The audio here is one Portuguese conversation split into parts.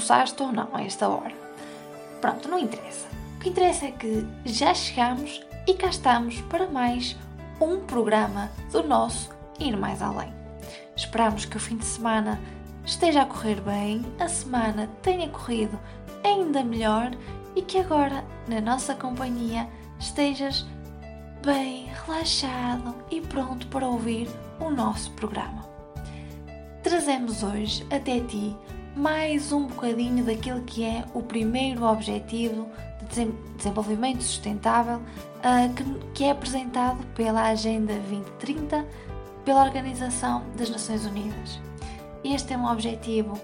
almoçaste ou não a esta hora. Pronto, não interessa. O que interessa é que já chegamos e cá estamos para mais um programa do nosso Ir Mais Além. Esperamos que o fim de semana esteja a correr bem, a semana tenha corrido ainda melhor e que agora, na nossa companhia, estejas bem relaxado e pronto para ouvir o nosso programa. Trazemos hoje até ti mais um bocadinho daquilo que é o primeiro objetivo de desenvolvimento sustentável uh, que é apresentado pela Agenda 2030 pela Organização das Nações Unidas. Este é um objetivo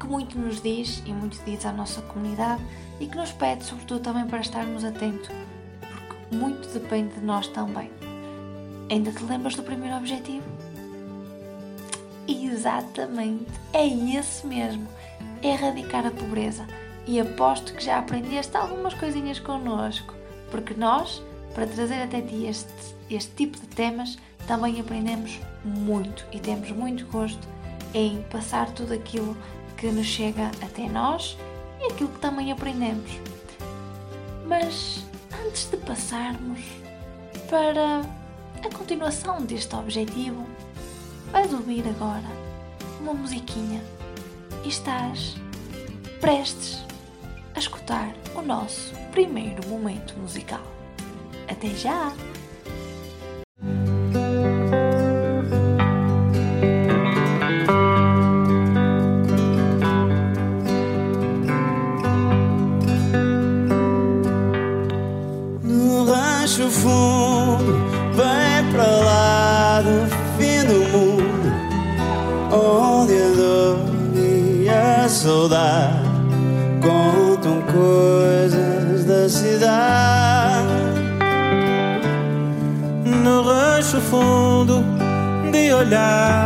que muito nos diz e muito diz à nossa comunidade e que nos pede, sobretudo, também para estarmos atentos muito depende de nós também. Ainda te lembras do primeiro objetivo? Exatamente, é esse mesmo: erradicar a pobreza. E aposto que já aprendeste algumas coisinhas connosco, porque nós, para trazer até ti este, este tipo de temas, também aprendemos muito e temos muito gosto em passar tudo aquilo que nos chega até nós e aquilo que também aprendemos. Mas antes de passarmos para a continuação deste objetivo, vais ouvir agora uma musiquinha e estás prestes a escutar o nosso primeiro momento musical. Até já! là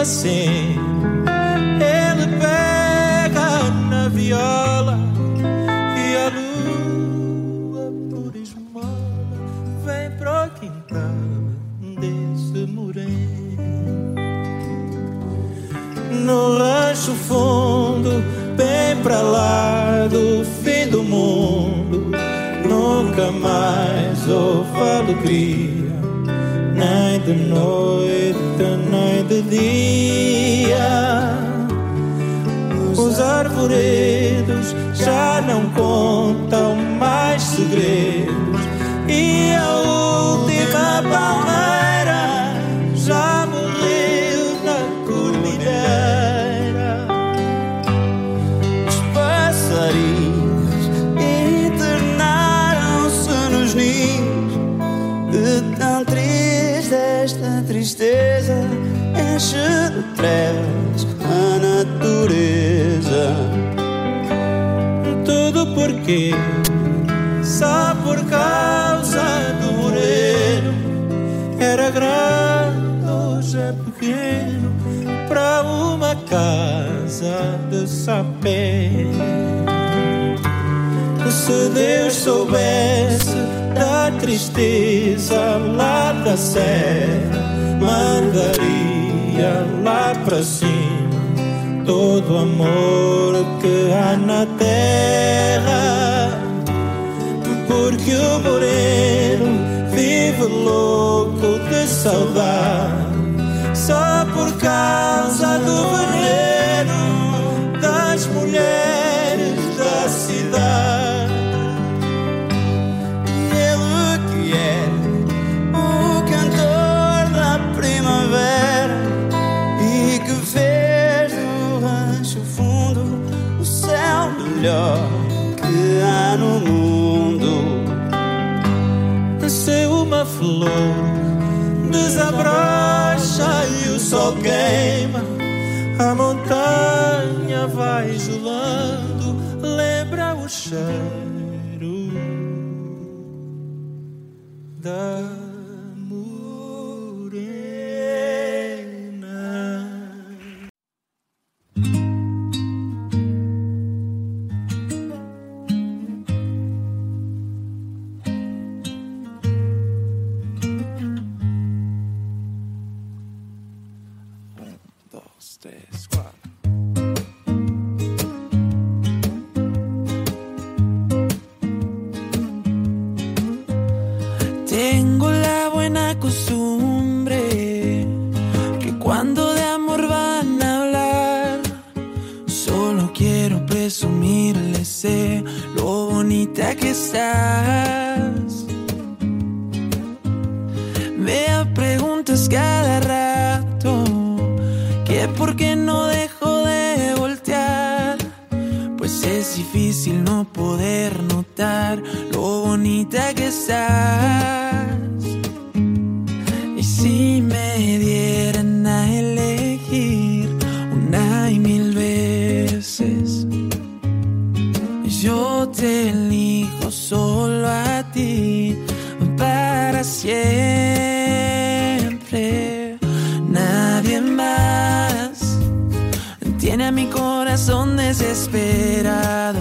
assim. Ele pega na viola e a lua por esmola vem pro quintal desse moreno. No rancho fundo, bem pra lá do fim do mundo, nunca mais houve alegria nem de noite, Os arvoredos já não contam mais segredos. E a última palmeira já morreu na cordilheira. Os passarinhos internaram-se nos ninhos. De tão triste esta tristeza enche de trevas Tudo porque só por causa do moreno era grande, hoje é pequeno para uma casa de sapé. Se Deus soubesse da tristeza lá da serra, mandaria lá para cima todo o amor que há na terra. Porque o moreno vive louco de saudade, só por causa do veneno das mulheres da cidade. melhor que há no mundo. Uma flor desabrocha e o sol queima, a montanha vai gelando, lembra o cheiro da solo a ti para siempre. Nadie más tiene a mi corazón desesperado,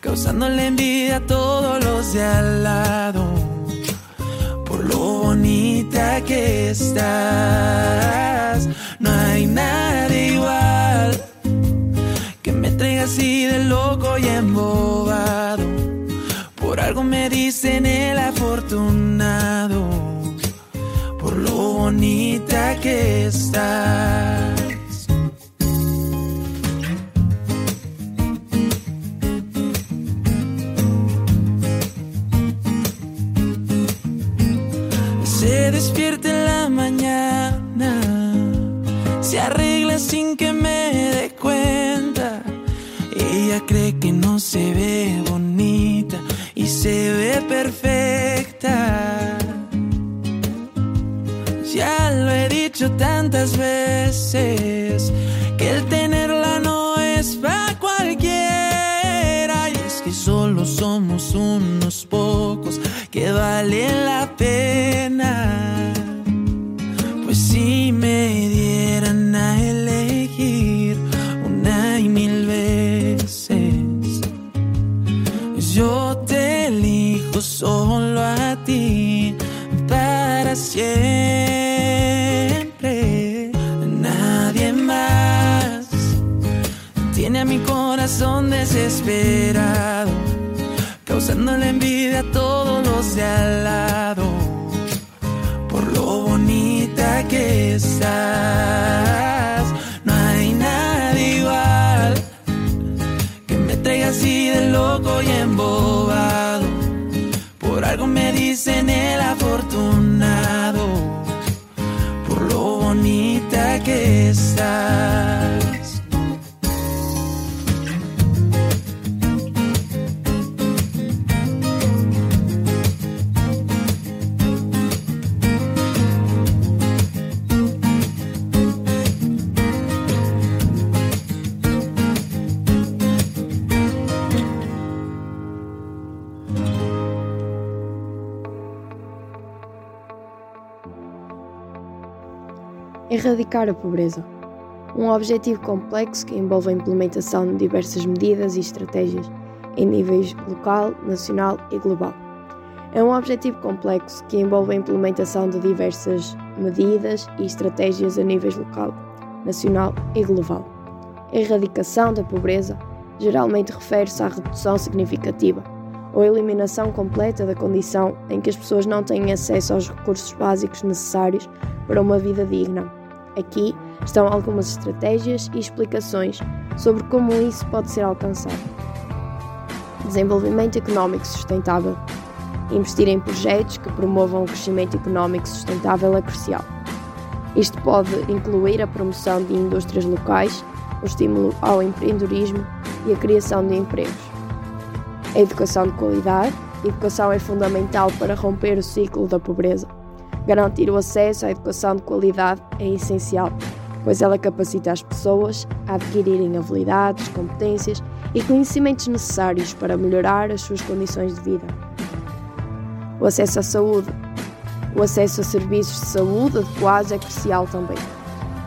causándole envidia a todos los de al lado. Por lo bonita que estás, no hay nadie igual que me traiga así de loco y embobado algo me dicen el afortunado por lo bonita que estás. Se despierta en la mañana, se arregla sin que me dé cuenta. Ella cree que no se ve se ve perfecta. Ya lo he dicho tantas veces que el tenerla no es para cualquiera. Y es que solo somos unos pocos que valen la pena. solo a ti para siempre. Nadie más tiene a mi corazón desesperado, causándole envidia a todos los de al lado en el afortunado por lo bonita que está. Erradicar a pobreza. Um objetivo complexo que envolve a implementação de diversas medidas e estratégias em níveis local, nacional e global. É um objetivo complexo que envolve a implementação de diversas medidas e estratégias a níveis local, nacional e global. Erradicação da pobreza geralmente refere-se à redução significativa ou eliminação completa da condição em que as pessoas não têm acesso aos recursos básicos necessários para uma vida digna. Aqui estão algumas estratégias e explicações sobre como isso pode ser alcançado. Desenvolvimento económico sustentável. Investir em projetos que promovam o crescimento económico sustentável é crucial. Isto pode incluir a promoção de indústrias locais, o estímulo ao empreendedorismo e a criação de empregos. A educação de qualidade. A educação é fundamental para romper o ciclo da pobreza Garantir o acesso à educação de qualidade é essencial, pois ela capacita as pessoas a adquirirem habilidades, competências e conhecimentos necessários para melhorar as suas condições de vida. O acesso à saúde. O acesso a serviços de saúde adequados é crucial também.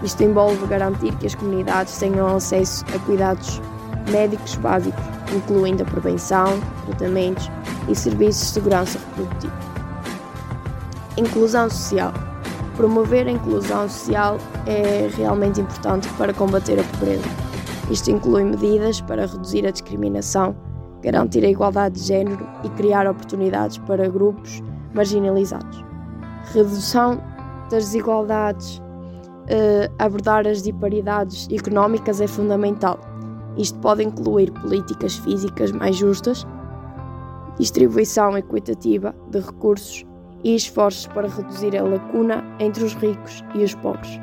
Isto envolve garantir que as comunidades tenham acesso a cuidados médicos básicos, incluindo a prevenção, tratamentos e serviços de segurança reprodutiva. Inclusão social. Promover a inclusão social é realmente importante para combater a pobreza. Isto inclui medidas para reduzir a discriminação, garantir a igualdade de género e criar oportunidades para grupos marginalizados. Redução das desigualdades, eh, abordar as disparidades económicas é fundamental. Isto pode incluir políticas físicas mais justas, distribuição equitativa de recursos e esforços para reduzir a lacuna entre os ricos e os pobres.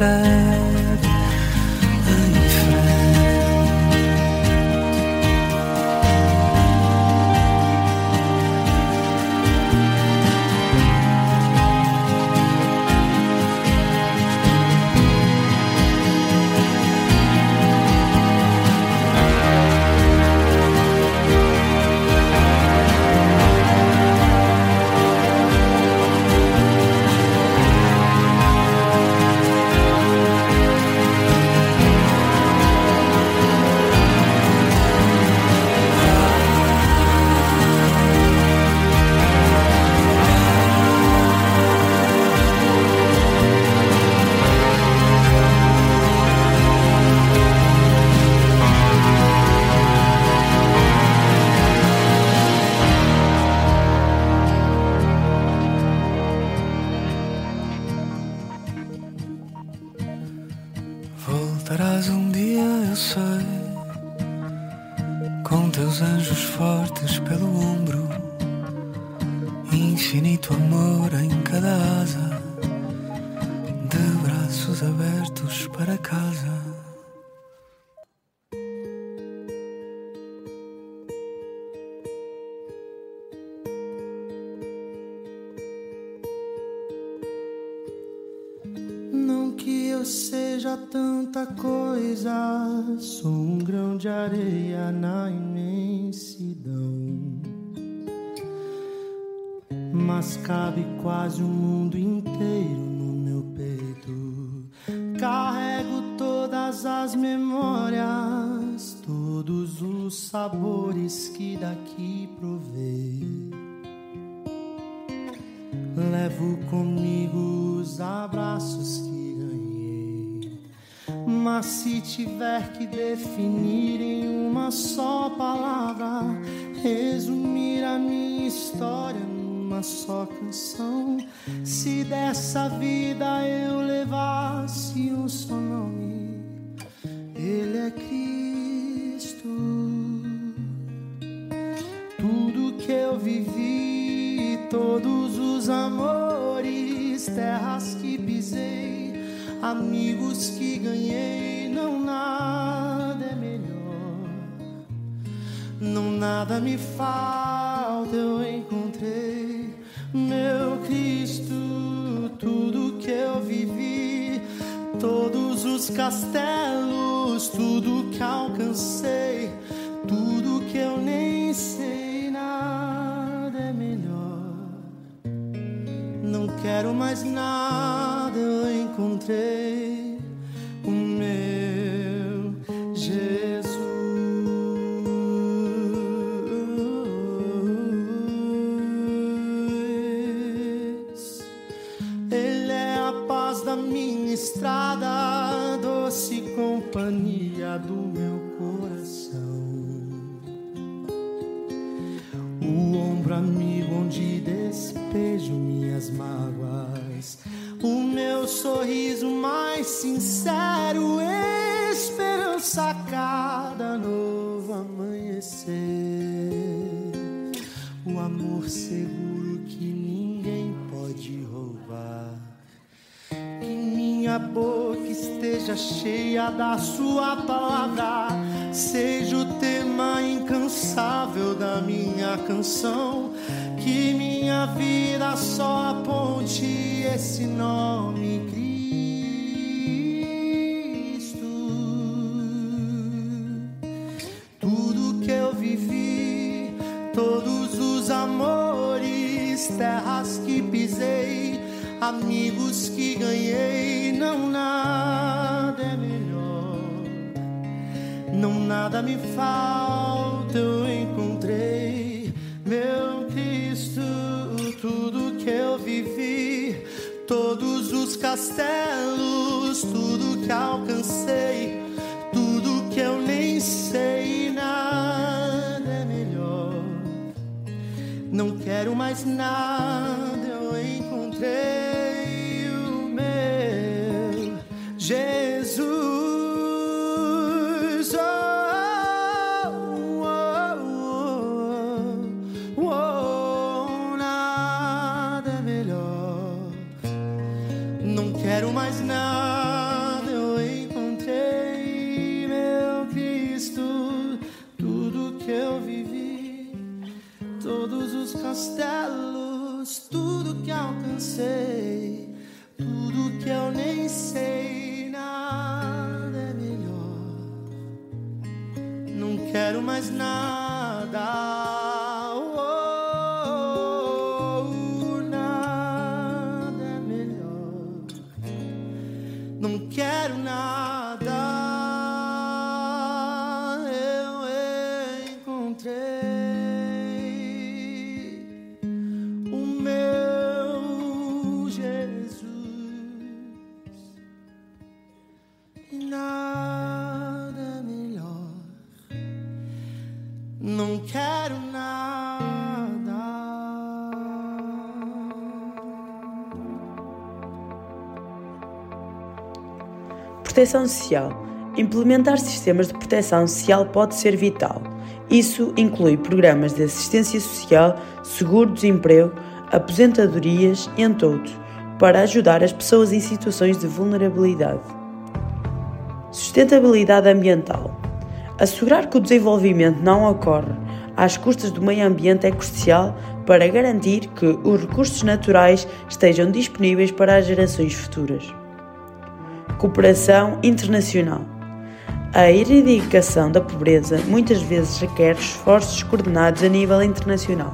side tanta coisa, sou um grão de areia na imensidão. Mas cabe quase o mundo inteiro no meu peito. Carrego todas as memórias, todos os sabores que daqui provei. Levo comigo os abraços que. Mas se tiver que definir em uma só palavra, resumir a minha história numa só canção, se dessa vida eu levasse um só nome, Ele é Cristo. Tudo que eu vivi, todos os amores, terras que pisei, amigos que ganhei, não nada é melhor. Não nada me falta, eu encontrei meu Cristo. Tudo que eu vivi, todos os castelos, tudo que alcancei, tudo que eu nem sei, nada Não quero mais nada, eu encontrei o meu Jesus. Ele é a paz da minha estrada, doce companhia do cheia da sua palavra, seja o tema incansável da minha canção. Que minha vida só aponte esse nome, quero mais Proteção Social Implementar sistemas de proteção social pode ser vital. Isso inclui programas de assistência social, seguro-desemprego, aposentadorias, entre outros, para ajudar as pessoas em situações de vulnerabilidade. Sustentabilidade ambiental. Assegurar que o desenvolvimento não ocorre às custas do meio ambiente é crucial para garantir que os recursos naturais estejam disponíveis para as gerações futuras. Cooperação internacional. A erradicação da pobreza muitas vezes requer esforços coordenados a nível internacional.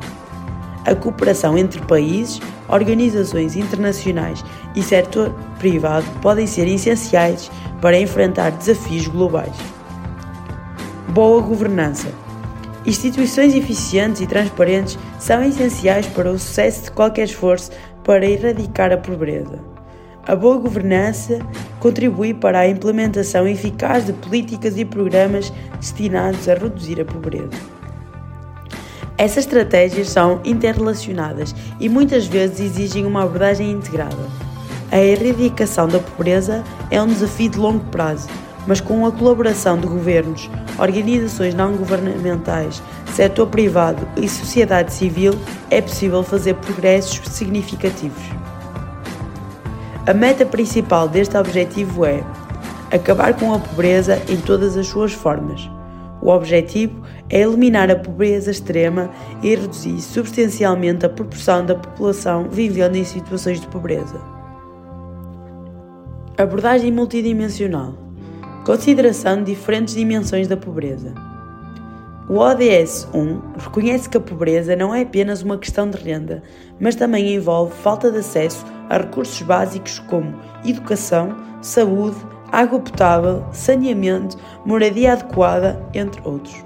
A cooperação entre países, organizações internacionais e setor privado podem ser essenciais para enfrentar desafios globais. Boa governança. Instituições eficientes e transparentes são essenciais para o sucesso de qualquer esforço para erradicar a pobreza. A boa governança contribui para a implementação eficaz de políticas e programas destinados a reduzir a pobreza. Essas estratégias são interrelacionadas e muitas vezes exigem uma abordagem integrada. A erradicação da pobreza é um desafio de longo prazo mas com a colaboração de governos, organizações não governamentais, setor privado e sociedade civil, é possível fazer progressos significativos. A meta principal deste objetivo é acabar com a pobreza em todas as suas formas. O objetivo é eliminar a pobreza extrema e reduzir substancialmente a proporção da população vivendo em situações de pobreza. Abordagem multidimensional Consideração de diferentes dimensões da pobreza. O ODS 1 reconhece que a pobreza não é apenas uma questão de renda, mas também envolve falta de acesso a recursos básicos como educação, saúde, água potável, saneamento, moradia adequada, entre outros.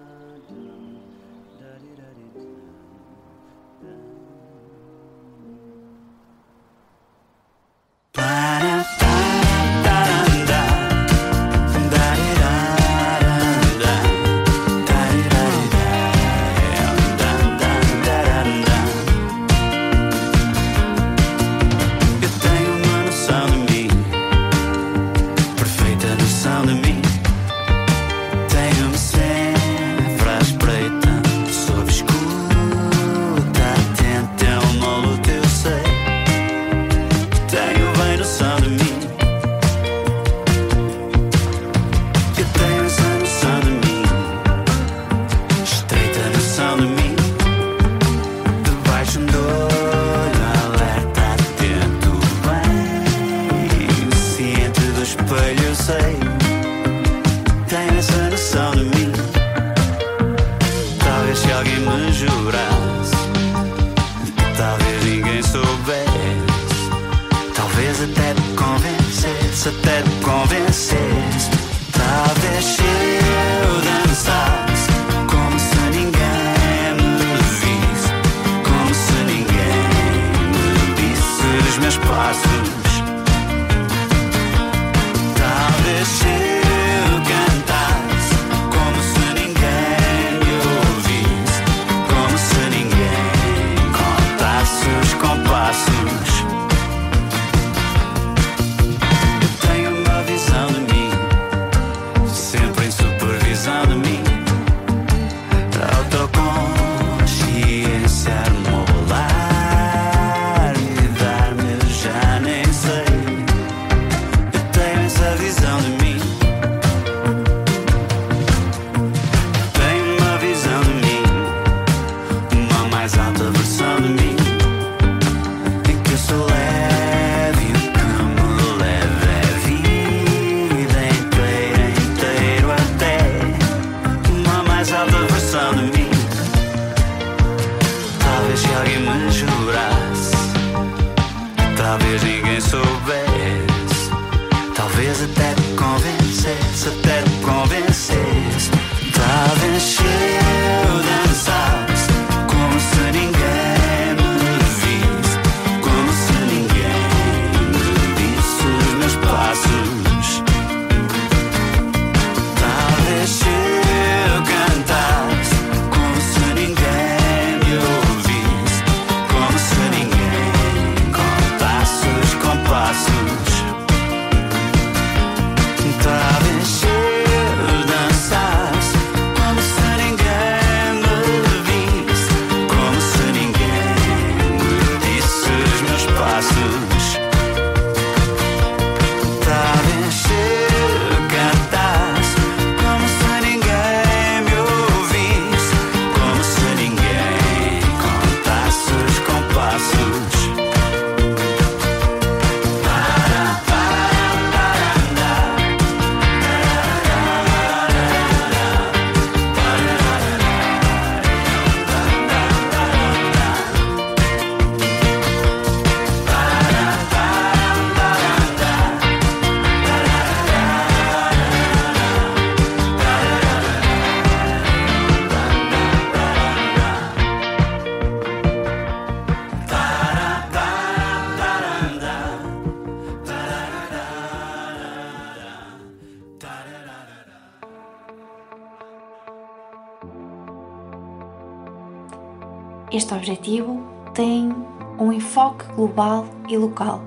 global e local.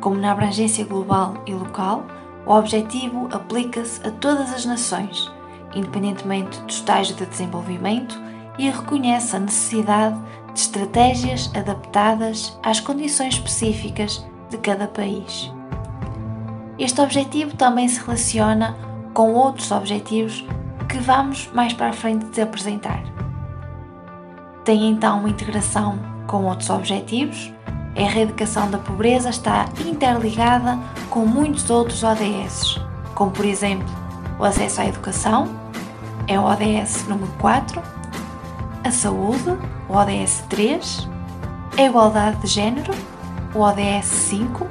Como na abrangência global e local, o objetivo aplica-se a todas as nações, independentemente do estágio de desenvolvimento, e reconhece a necessidade de estratégias adaptadas às condições específicas de cada país. Este objetivo também se relaciona com outros objetivos que vamos mais para a frente te apresentar. Tem então uma integração com outros objetivos. A erradicação da pobreza está interligada com muitos outros ODS, como por exemplo o acesso à educação, é o ODS número 4, a saúde, o ODS 3, a igualdade de género, o ODS 5,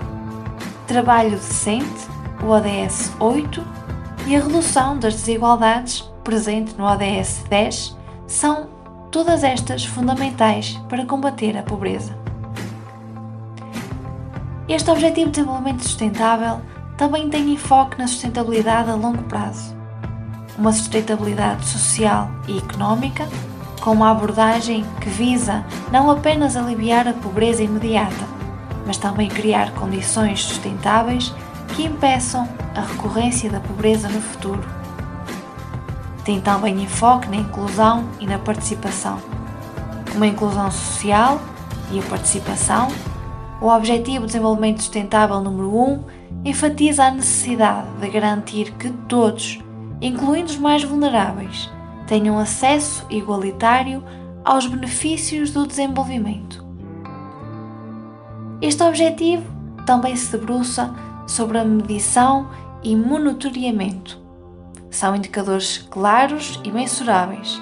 trabalho decente, o ODS 8 e a redução das desigualdades, presente no ODS 10, são todas estas fundamentais para combater a pobreza. Este Objetivo de Desenvolvimento Sustentável também tem enfoque na sustentabilidade a longo prazo, uma sustentabilidade social e económica, com uma abordagem que visa não apenas aliviar a pobreza imediata, mas também criar condições sustentáveis que impeçam a recorrência da pobreza no futuro. Tem também enfoque na inclusão e na participação. Uma inclusão social e a participação. O Objetivo de Desenvolvimento Sustentável número 1 enfatiza a necessidade de garantir que todos, incluindo os mais vulneráveis, tenham acesso igualitário aos benefícios do desenvolvimento. Este objetivo também se debruça sobre a medição e monitoramento. São indicadores claros e mensuráveis.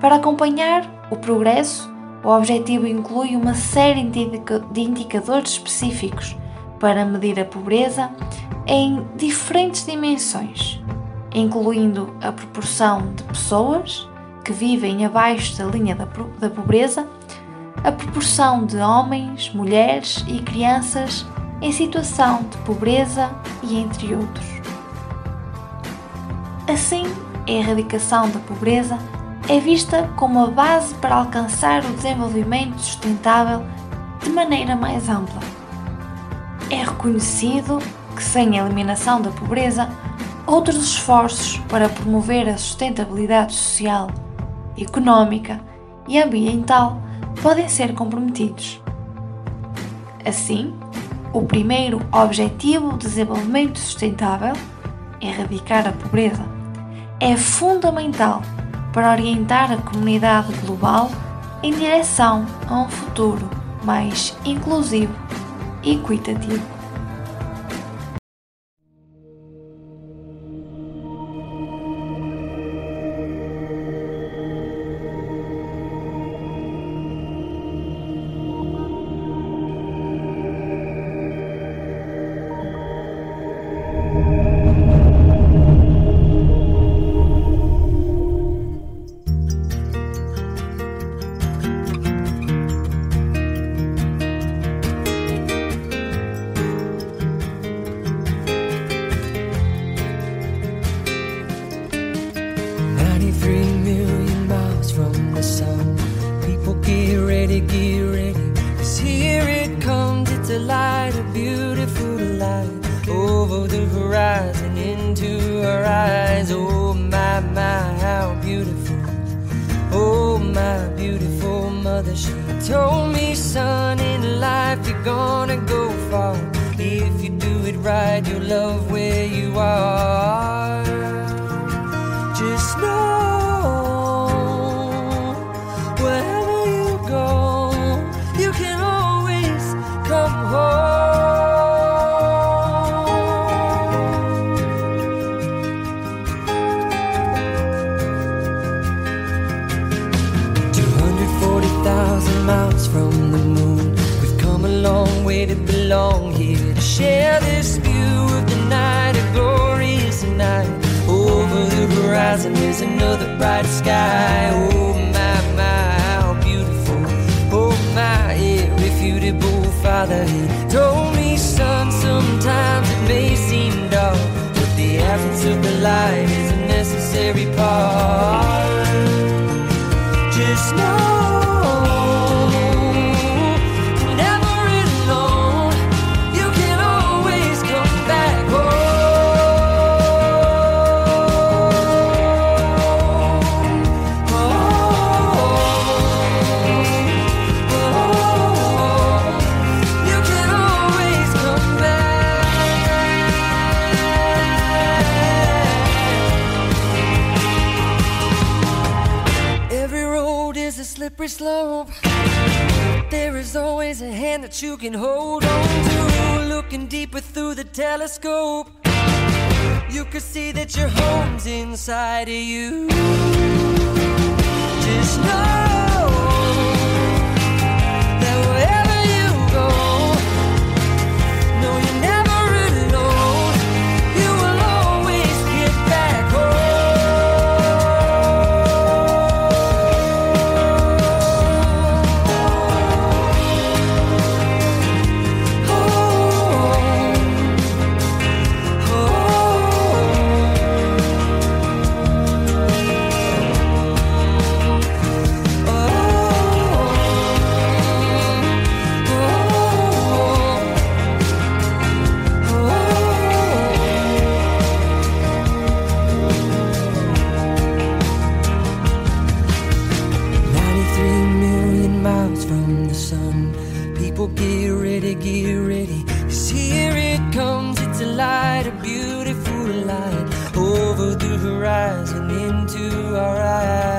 Para acompanhar o progresso, o objetivo inclui uma série de indicadores específicos para medir a pobreza em diferentes dimensões, incluindo a proporção de pessoas que vivem abaixo da linha da, pobreza, a proporção de homens, mulheres e crianças em situação de pobreza e entre outros. Assim, a erradicação da pobreza é vista como a base para alcançar o desenvolvimento sustentável de maneira mais ampla. É reconhecido que, sem a eliminação da pobreza, outros esforços para promover a sustentabilidade social, económica e ambiental podem ser comprometidos. Assim, o primeiro Objetivo de Desenvolvimento Sustentável, erradicar a pobreza, é fundamental para orientar a comunidade global em direção a um futuro mais inclusivo e equitativo. Telescope, you can see that your home's inside of you. Just know. get ready. Cause here it comes, it's a light, a beautiful light over the horizon into our eyes.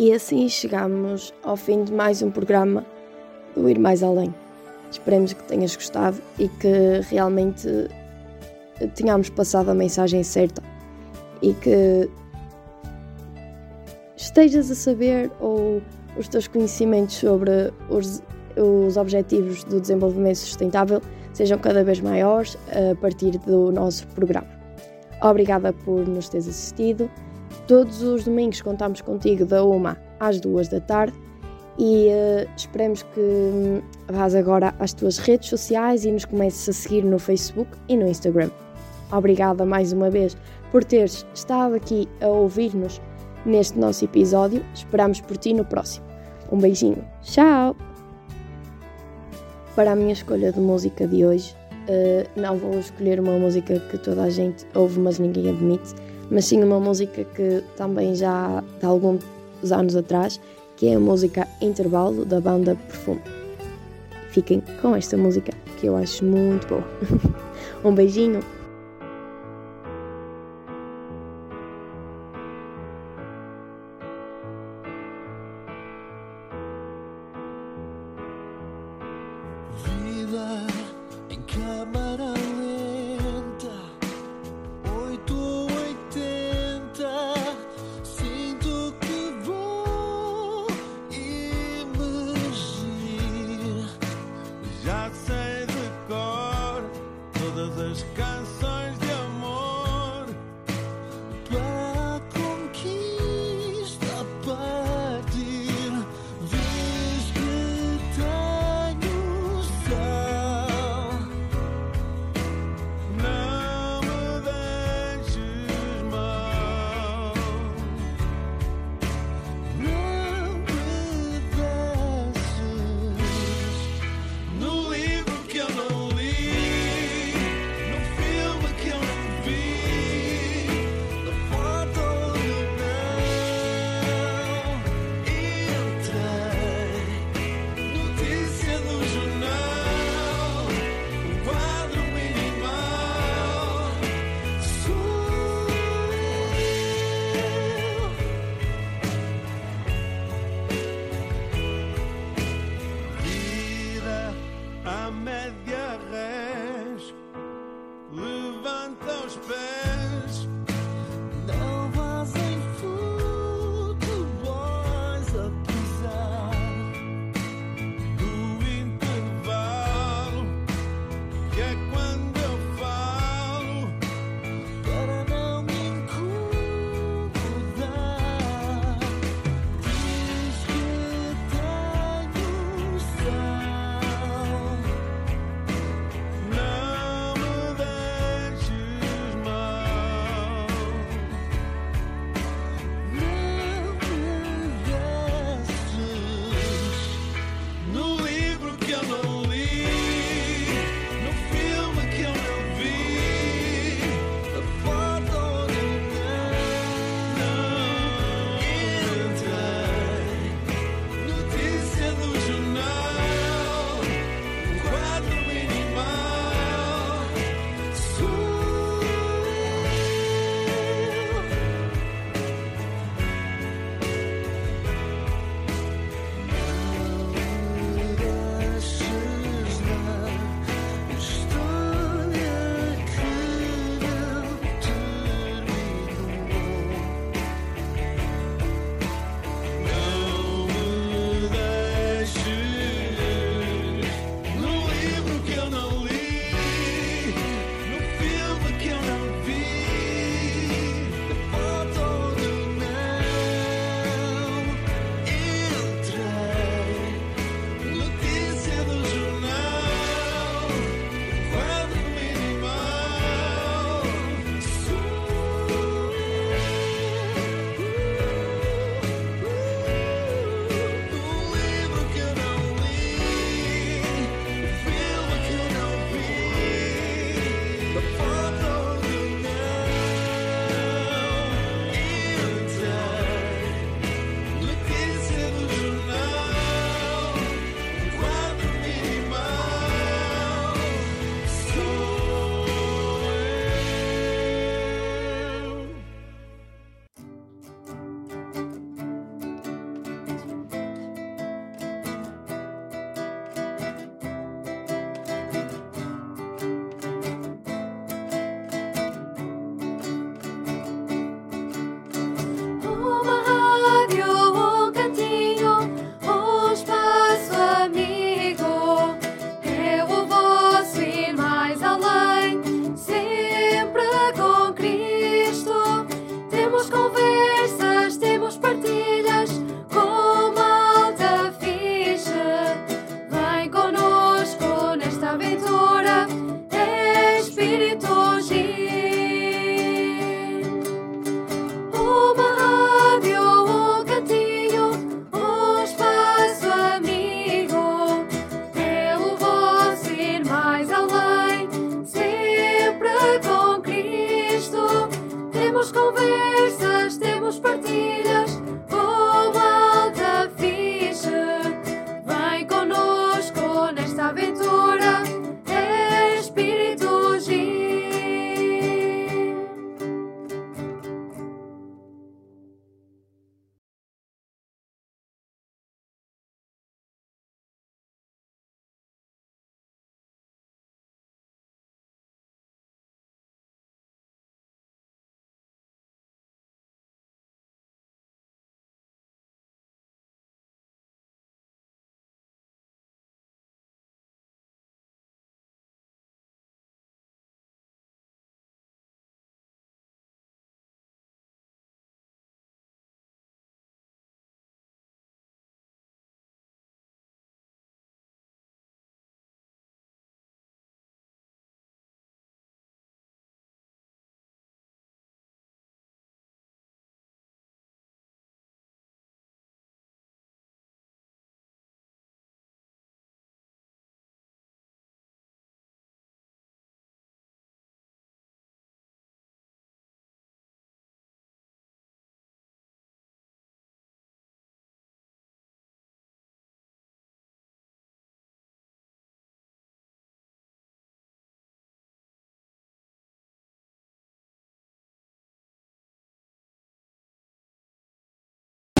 E assim chegamos ao fim de mais um programa do Ir Mais Além. Esperemos que tenhas gostado e que realmente tenhamos passado a mensagem certa e que estejas a saber ou os teus conhecimentos sobre os, os objetivos do desenvolvimento sustentável sejam cada vez maiores a partir do nosso programa. Obrigada por nos teres assistido. Todos os domingos contamos contigo da 1 às 2 da tarde e eh, esperemos que hum, vás agora às tuas redes sociais e nos comeces a seguir no Facebook e no Instagram. Obrigada mais uma vez por teres estado aqui a ouvir-nos neste nosso episódio. Esperamos por ti no próximo. Um beijinho. Tchau! Para a minha escolha de música de hoje, eh, não vou escolher uma música que toda a gente ouve, mas ninguém admite, mas sim uma música que também já de alguns anos atrás, que é a música Intervalo da banda Perfume. Fiquem com esta música que eu acho muito boa. um beijinho